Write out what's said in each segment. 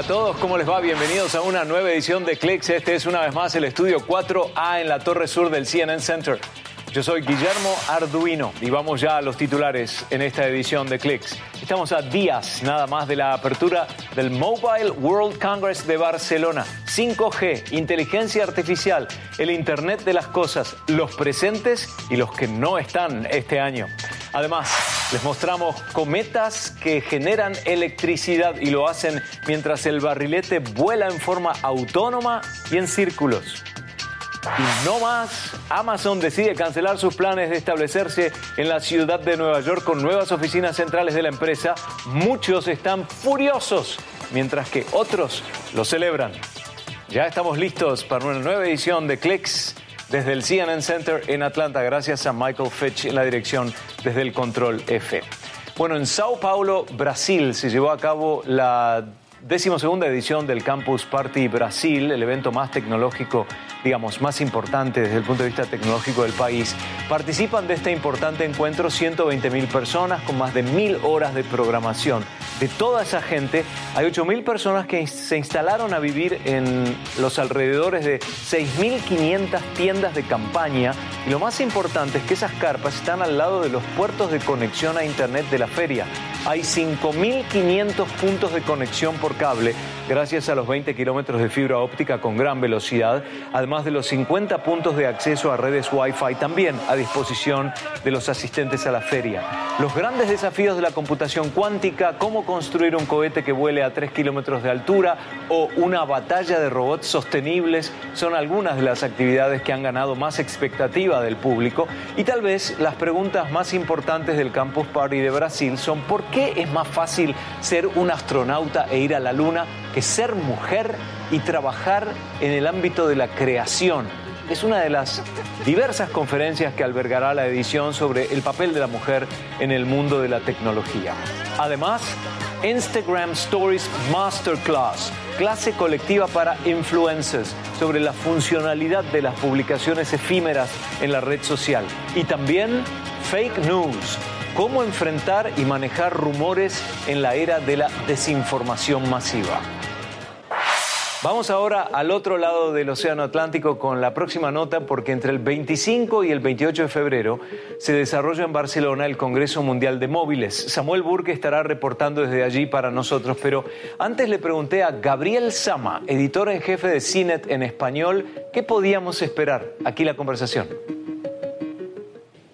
A todos, ¿cómo les va? Bienvenidos a una nueva edición de Clicks. Este es una vez más el estudio 4A en la torre sur del CNN Center. Yo soy Guillermo Arduino y vamos ya a los titulares en esta edición de Clicks. Estamos a días nada más de la apertura del Mobile World Congress de Barcelona. 5G, inteligencia artificial, el Internet de las Cosas, los presentes y los que no están este año. Además, les mostramos cometas que generan electricidad y lo hacen mientras el barrilete vuela en forma autónoma y en círculos. Y no más, Amazon decide cancelar sus planes de establecerse en la ciudad de Nueva York con nuevas oficinas centrales de la empresa. Muchos están furiosos, mientras que otros lo celebran. Ya estamos listos para una nueva edición de Clicks desde el CNN Center en Atlanta, gracias a Michael Fitch en la dirección desde el Control F. Bueno, en Sao Paulo, Brasil, se llevó a cabo la decimosegunda edición del Campus Party Brasil, el evento más tecnológico digamos, más importante desde el punto de vista tecnológico del país. Participan de este importante encuentro 120 mil personas con más de mil horas de programación. De toda esa gente, hay 8 mil personas que se instalaron a vivir en los alrededores de 6.500 tiendas de campaña. Y lo más importante es que esas carpas están al lado de los puertos de conexión a Internet de la feria. Hay 5.500 puntos de conexión por cable gracias a los 20 kilómetros de fibra óptica con gran velocidad, además de los 50 puntos de acceso a redes Wi-Fi también a disposición de los asistentes a la feria. Los grandes desafíos de la computación cuántica, cómo construir un cohete que vuele a 3 kilómetros de altura o una batalla de robots sostenibles son algunas de las actividades que han ganado más expectativa del público y tal vez las preguntas más importantes del Campus Party de Brasil son ¿por qué es más fácil ser un astronauta e ir a la Luna que ser mujer y trabajar en el ámbito de la creación. Es una de las diversas conferencias que albergará la edición sobre el papel de la mujer en el mundo de la tecnología. Además, Instagram Stories Masterclass, clase colectiva para influencers sobre la funcionalidad de las publicaciones efímeras en la red social. Y también Fake News, cómo enfrentar y manejar rumores en la era de la desinformación masiva. Vamos ahora al otro lado del Océano Atlántico con la próxima nota porque entre el 25 y el 28 de febrero se desarrolla en Barcelona el Congreso Mundial de Móviles. Samuel Burke estará reportando desde allí para nosotros, pero antes le pregunté a Gabriel Sama, editor en jefe de CINET en español, qué podíamos esperar. Aquí la conversación.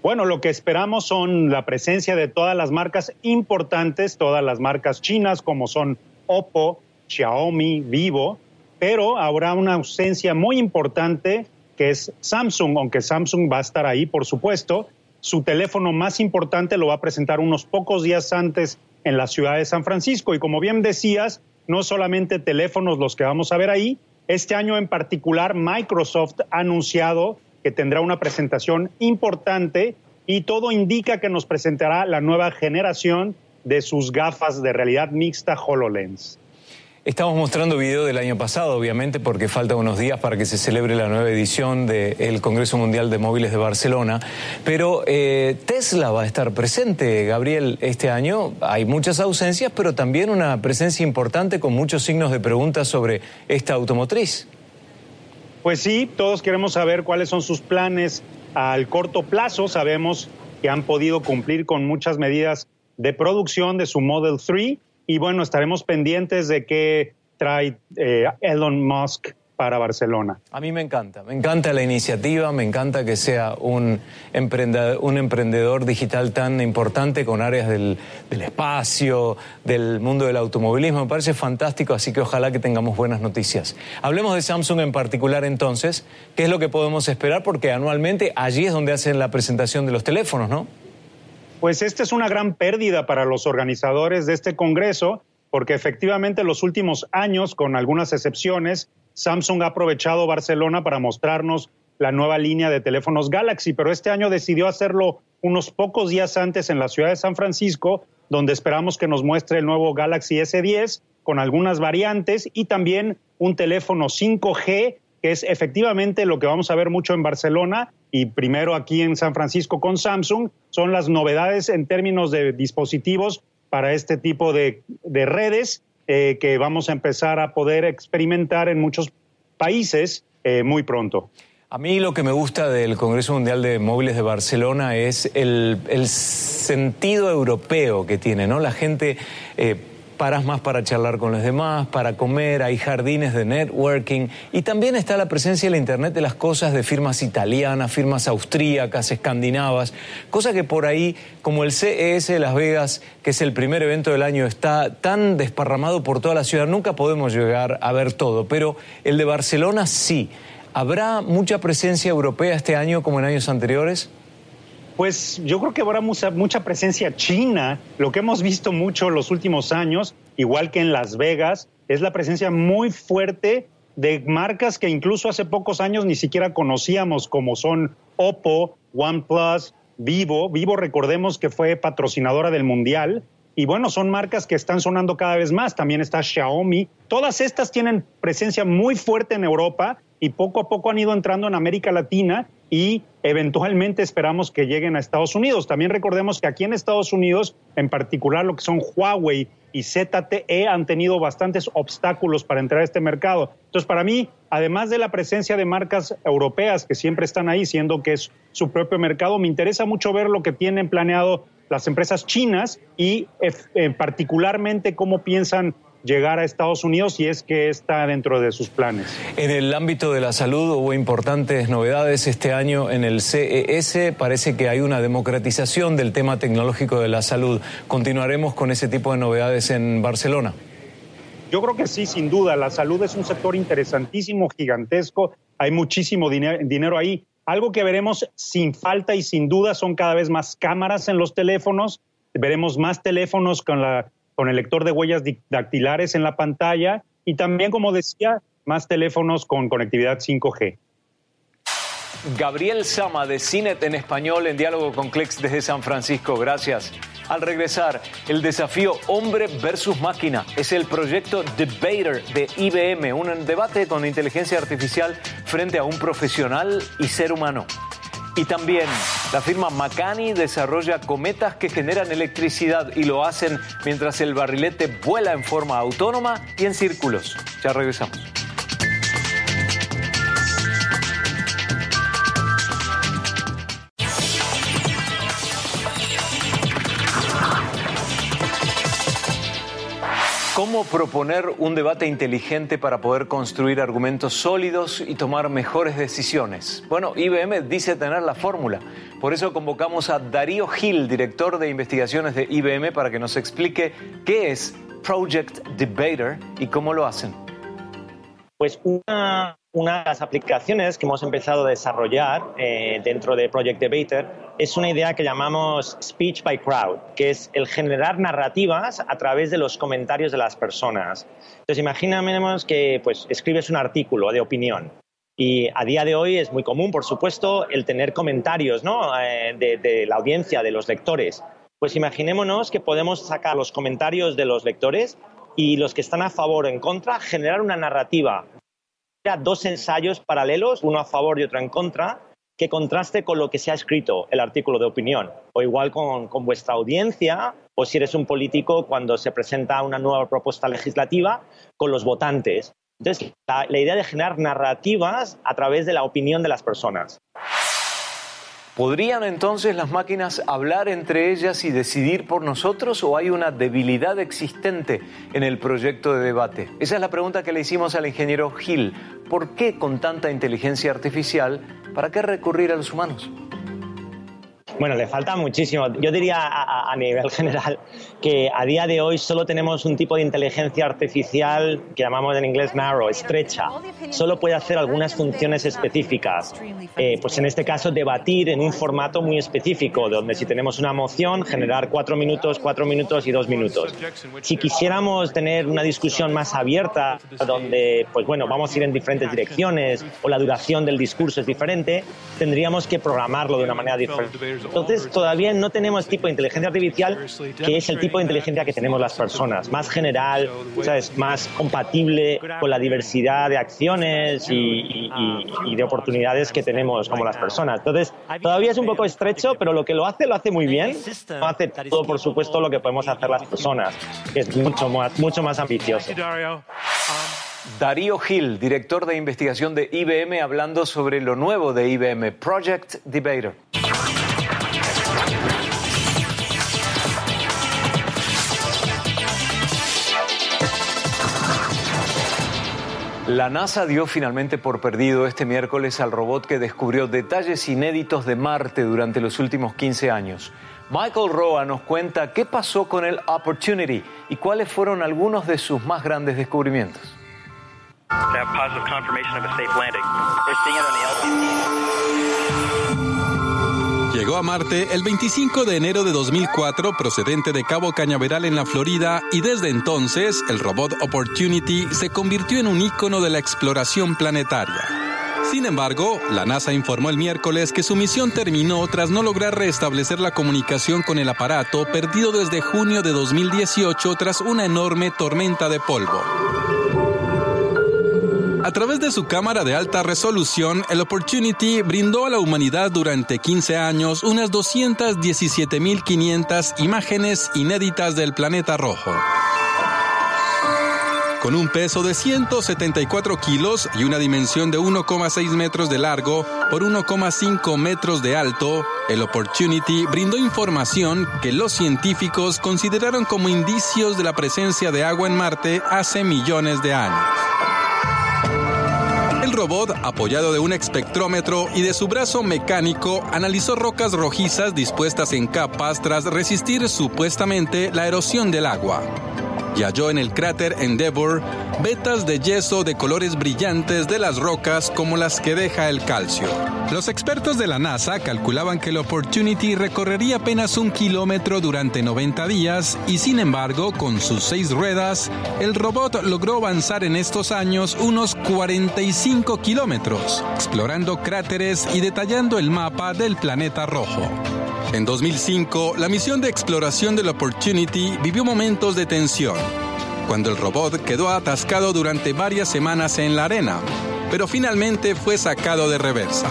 Bueno, lo que esperamos son la presencia de todas las marcas importantes, todas las marcas chinas como son Oppo, Xiaomi, Vivo, pero habrá una ausencia muy importante que es Samsung, aunque Samsung va a estar ahí, por supuesto. Su teléfono más importante lo va a presentar unos pocos días antes en la ciudad de San Francisco. Y como bien decías, no solamente teléfonos los que vamos a ver ahí, este año en particular Microsoft ha anunciado que tendrá una presentación importante y todo indica que nos presentará la nueva generación de sus gafas de realidad mixta HoloLens. Estamos mostrando video del año pasado, obviamente, porque faltan unos días para que se celebre la nueva edición del Congreso Mundial de Móviles de Barcelona. Pero eh, Tesla va a estar presente, Gabriel, este año. Hay muchas ausencias, pero también una presencia importante con muchos signos de pregunta sobre esta automotriz. Pues sí, todos queremos saber cuáles son sus planes al corto plazo. Sabemos que han podido cumplir con muchas medidas de producción de su Model 3 y bueno, estaremos pendientes de qué trae eh, Elon Musk para Barcelona. A mí me encanta, me encanta la iniciativa, me encanta que sea un emprendedor, un emprendedor digital tan importante con áreas del, del, espacio, del mundo del automovilismo, me parece fantástico, así que ojalá que tengamos buenas noticias. Hablemos de Samsung en particular entonces, ¿qué es lo que podemos esperar? Porque anualmente allí es donde hacen la presentación de los teléfonos, ¿no? Pues esta es una gran pérdida para los organizadores de este Congreso, porque efectivamente en los últimos años, con algunas excepciones, Samsung ha aprovechado Barcelona para mostrarnos la nueva línea de teléfonos Galaxy, pero este año decidió hacerlo unos pocos días antes en la ciudad de San Francisco, donde esperamos que nos muestre el nuevo Galaxy S10 con algunas variantes y también un teléfono 5G que es efectivamente lo que vamos a ver mucho en Barcelona y primero aquí en San Francisco con Samsung, son las novedades en términos de dispositivos para este tipo de, redes. Eh, que vamos a empezar a poder experimentar en muchos países eh, muy pronto. A mí lo que me gusta del Congreso Mundial de Móviles de Barcelona es el, sentido europeo que tiene, ¿no? La gente eh, paras más para charlar con los demás, para comer, hay jardines de networking y también está la presencia en la Internet de las cosas de firmas italianas, firmas austríacas, escandinavas, cosa que por ahí, como el CES de Las Vegas, que es el primer evento del año, está tan desparramado por toda la ciudad, nunca podemos llegar a ver todo, pero el de Barcelona sí. ¿Habrá mucha presencia europea este año como en años anteriores? Pues yo creo que habrá mucha, mucha presencia china. Lo que hemos visto mucho los últimos años, igual que en Las Vegas, es la presencia muy fuerte de marcas que incluso hace pocos años ni siquiera conocíamos, como son Oppo, OnePlus, Vivo. Vivo, recordemos que fue patrocinadora del Mundial. Y bueno, son marcas que están sonando cada vez más. También está Xiaomi. Todas estas tienen presencia muy fuerte en Europa y poco a poco han ido entrando en América Latina y eventualmente esperamos que lleguen a Estados Unidos. También recordemos que aquí en Estados Unidos, en particular lo que son Huawei y ZTE, han tenido bastantes obstáculos para entrar a este mercado. Entonces, para mí, además de la presencia de marcas europeas que siempre están ahí, siendo que es su propio mercado, me interesa mucho ver lo que tienen planeado las empresas chinas y eh, particularmente cómo piensan llegar a Estados Unidos y es que está dentro de sus planes. En el ámbito de la salud hubo importantes novedades este año en el CES. Parece que hay una democratización del tema tecnológico de la salud. ¿Continuaremos con ese tipo de novedades en Barcelona? Yo creo que sí, sin duda. La salud es un sector interesantísimo, gigantesco. Hay muchísimo dinero ahí. Algo que veremos sin falta y sin duda son cada vez más cámaras en los teléfonos. Veremos más teléfonos con la con el lector de huellas dactilares en la pantalla y también, como decía, más teléfonos con conectividad 5G. Gabriel Sama de Cinet en español en diálogo con Clex desde San Francisco. Gracias. Al regresar, el desafío hombre versus máquina es el proyecto Debater de IBM, un debate con inteligencia artificial frente a un profesional y ser humano. Y también la firma Macani desarrolla cometas que generan electricidad y lo hacen mientras el barrilete vuela en forma autónoma y en círculos. Ya regresamos. ¿Cómo proponer un debate inteligente para poder construir argumentos sólidos y tomar mejores decisiones? Bueno, IBM dice tener la fórmula. Por eso convocamos a Darío Gil, director de investigaciones de IBM, para que nos explique qué es Project Debater y cómo lo hacen. Pues una, una de las aplicaciones que hemos empezado a desarrollar eh, dentro de Project Debater es una idea que llamamos Speech by Crowd, que es el generar narrativas a través de los comentarios de las personas. Entonces, imaginemos que pues, escribes un artículo de opinión y a día de hoy es muy común, por supuesto, el tener comentarios ¿no? Eh, de, la audiencia, de los lectores. Pues imaginémonos que podemos sacar los comentarios de los lectores y los que están a favor o en contra, generar una narrativa. Dos ensayos paralelos, uno a favor y otro en contra, que contraste con lo que se ha escrito, el artículo de opinión. O igual con, vuestra audiencia, o si eres un político cuando se presenta una nueva propuesta legislativa, con los votantes. Entonces, la idea de generar narrativas a través de la opinión de las personas. ¿Podrían entonces las máquinas hablar entre ellas y decidir por nosotros o hay una debilidad existente en el proyecto de debate? Esa es la pregunta que le hicimos al ingeniero Gil. ¿Por qué con tanta inteligencia artificial? ¿Para qué recurrir a los humanos? Bueno, le falta muchísimo. Yo diría a, nivel general que a día de hoy solo tenemos un tipo de inteligencia artificial que llamamos en inglés narrow, estrecha. Solo puede hacer algunas funciones específicas. Eh, pues en este caso, debatir en un formato muy específico, donde si tenemos una moción, generar cuatro minutos, cuatro minutos y dos minutos. Si quisiéramos tener una discusión más abierta, donde, pues bueno, vamos a ir en diferentes direcciones o la duración del discurso es diferente, tendríamos que programarlo de una manera diferente Entonces todavía no tenemos tipo de inteligencia artificial que es el tipo de inteligencia que tenemos las personas, más general, ¿sabes? más compatible con la diversidad de acciones y, de oportunidades que tenemos como las personas. Entonces todavía es un poco estrecho, pero lo que lo hace lo hace muy bien. No hace todo, por supuesto, lo que podemos hacer las personas, es mucho más, mucho más ambicioso. Darío Gil, director de investigación de IBM, hablando sobre lo nuevo de IBM, Project Debater. La NASA dio finalmente por perdido este miércoles al robot que descubrió detalles inéditos de Marte durante los últimos 15 años. Michael Roa nos cuenta qué pasó con el Opportunity y cuáles fueron algunos de sus más grandes descubrimientos. Llegó a Marte el 25 de enero de 2004 procedente de Cabo Cañaveral en la Florida y desde entonces el robot Opportunity se convirtió en un ícono de la exploración planetaria. Sin embargo, la NASA informó el miércoles que su misión terminó tras no lograr restablecer la comunicación con el aparato perdido desde junio de 2018 tras una enorme tormenta de polvo. A través de su cámara de alta resolución, el Opportunity brindó a la humanidad durante 15 años unas 217.500 imágenes inéditas del planeta rojo. Con un peso de 174 kilos y una dimensión de 1,6 metros de largo por 1,5 metros de alto, el Opportunity brindó información que los científicos consideraron como indicios de la presencia de agua en Marte hace millones de años. Robot, apoyado de un espectrómetro y de su brazo mecánico, analizó rocas rojizas dispuestas en capas tras resistir supuestamente la erosión del agua y halló en el cráter Endeavour vetas de yeso de colores brillantes de las rocas como las que deja el calcio. Los expertos de la NASA calculaban que el Opportunity recorrería apenas un kilómetro durante 90 días y sin embargo, con sus seis ruedas, el robot logró avanzar en estos años unos 45 kilómetros, explorando cráteres y detallando el mapa del planeta rojo. En 2005, la misión de exploración del Opportunity vivió momentos de tensión, cuando el robot quedó atascado durante varias semanas en la arena, pero finalmente fue sacado de reversa.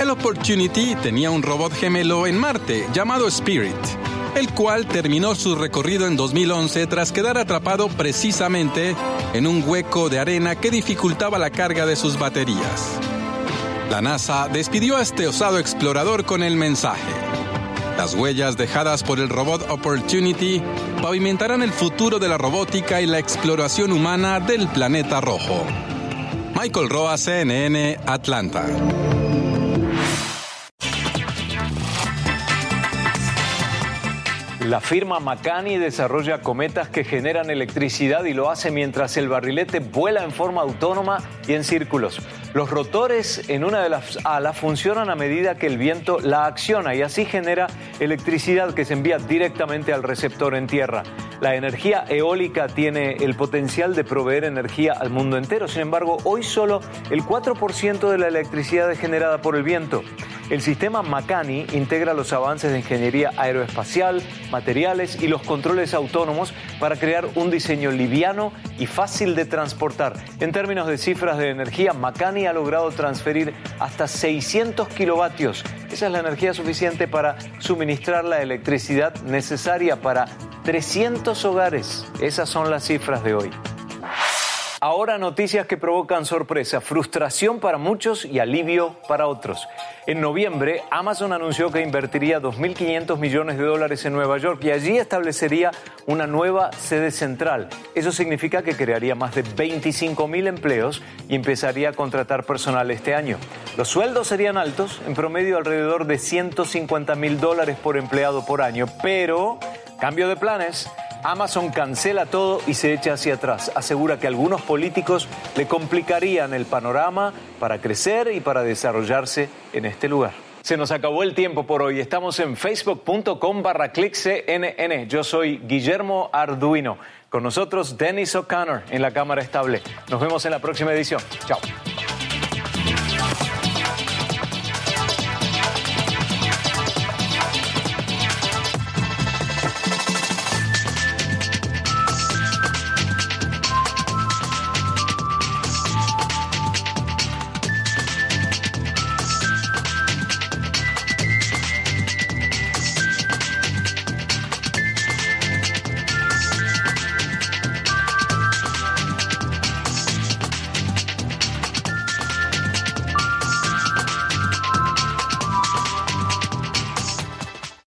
El Opportunity tenía un robot gemelo en Marte llamado Spirit, el cual terminó su recorrido en 2011 tras quedar atrapado precisamente en un hueco de arena que dificultaba la carga de sus baterías. La NASA despidió a este osado explorador con el mensaje. Las huellas dejadas por el robot Opportunity pavimentarán el futuro de la robótica y la exploración humana del planeta rojo. Michael Roa, CNN, Atlanta. La firma Macani desarrolla cometas que generan electricidad y lo hace mientras el barrilete vuela en forma autónoma y en círculos. Los rotores en una de las alas funcionan a medida que el viento la acciona y así genera electricidad que se envía directamente al receptor en tierra. La energía eólica tiene el potencial de proveer energía al mundo entero, sin embargo, hoy solo el 4% de la electricidad es generada por el viento. El sistema Macani integra los avances de ingeniería aeroespacial, materiales y los controles autónomos para crear un diseño liviano y fácil de transportar. En términos de cifras de energía, Macani ha logrado transferir hasta 600 kilovatios. Esa es la energía suficiente para suministrar la electricidad necesaria para 300 hogares. Esas son las cifras de hoy. Ahora noticias que provocan sorpresa, frustración para muchos y alivio para otros. En noviembre, Amazon anunció que invertiría 2.500 millones de dólares en Nueva York y allí establecería una nueva sede central. Eso significa que crearía más de 25.000 empleos y empezaría a contratar personal este año. Los sueldos serían altos, en promedio alrededor de 150 mil dólares por empleado por año, pero cambio de planes. Amazon cancela todo y se echa hacia atrás. Asegura que algunos políticos le complicarían el panorama para crecer y para desarrollarse en este lugar. Se nos acabó el tiempo por hoy. Estamos en facebook.com barra. Yo soy Guillermo Arduino. Con nosotros Dennis O'Connor en la cámara estable. Nos vemos en la próxima edición. Chao.